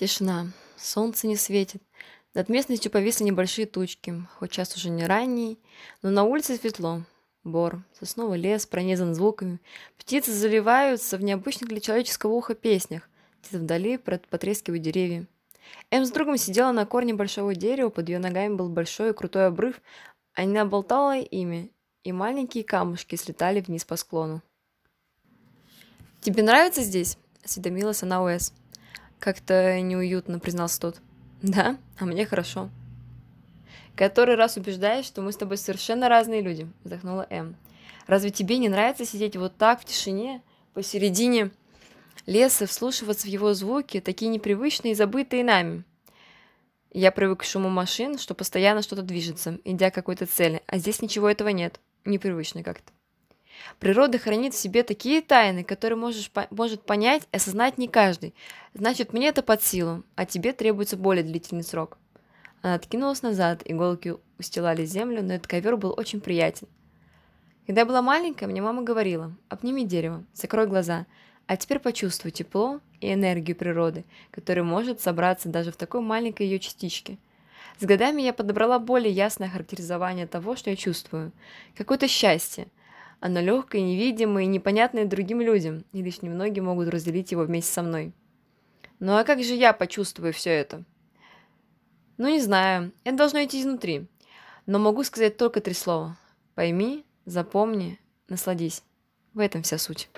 Тишина. Солнце не светит. Над местностью повисли небольшие тучки, хоть час уже не ранний, но на улице светло. Бор, сосновый лес пронизан звуками, птицы заливаются в необычных для человеческого уха песнях, где-то вдали потрескивают деревья. Эм с другом сидела на корне большого дерева, под ее ногами был большой и крутой обрыв, она болтала ими, и маленькие камушки слетали вниз по склону. «Тебе нравится здесь?» – осведомилась она Уэс. Как-то неуютно, признался тот. Да, а мне хорошо. Который раз убеждаешь, что мы с тобой совершенно разные люди, вздохнула М. Разве тебе не нравится сидеть вот так в тишине, посередине леса, вслушиваться в его звуки, такие непривычные и забытые нами? Я привык к шуму машин, что постоянно что-то движется, идя к какой-то цели, а здесь ничего этого нет. Непривычно как-то. Природа хранит в себе такие тайны, которые можешь, может понять и осознать не каждый. Значит, мне это под силу, а тебе требуется более длительный срок. Она откинулась назад, иголки устилали землю, но этот ковер был очень приятен. Когда я была маленькая, мне мама говорила, обними дерево, закрой глаза, а теперь почувствуй тепло и энергию природы, которая может собраться даже в такой маленькой ее частичке. С годами я подобрала более ясное характеризование того, что я чувствую. Какое-то счастье – оно легкое, невидимое и непонятное другим людям, и лишь немногие могут разделить его вместе со мной. Ну а как же я почувствую все это? Ну не знаю, это должно идти изнутри. Но могу сказать только три слова. Пойми, запомни, насладись. В этом вся суть.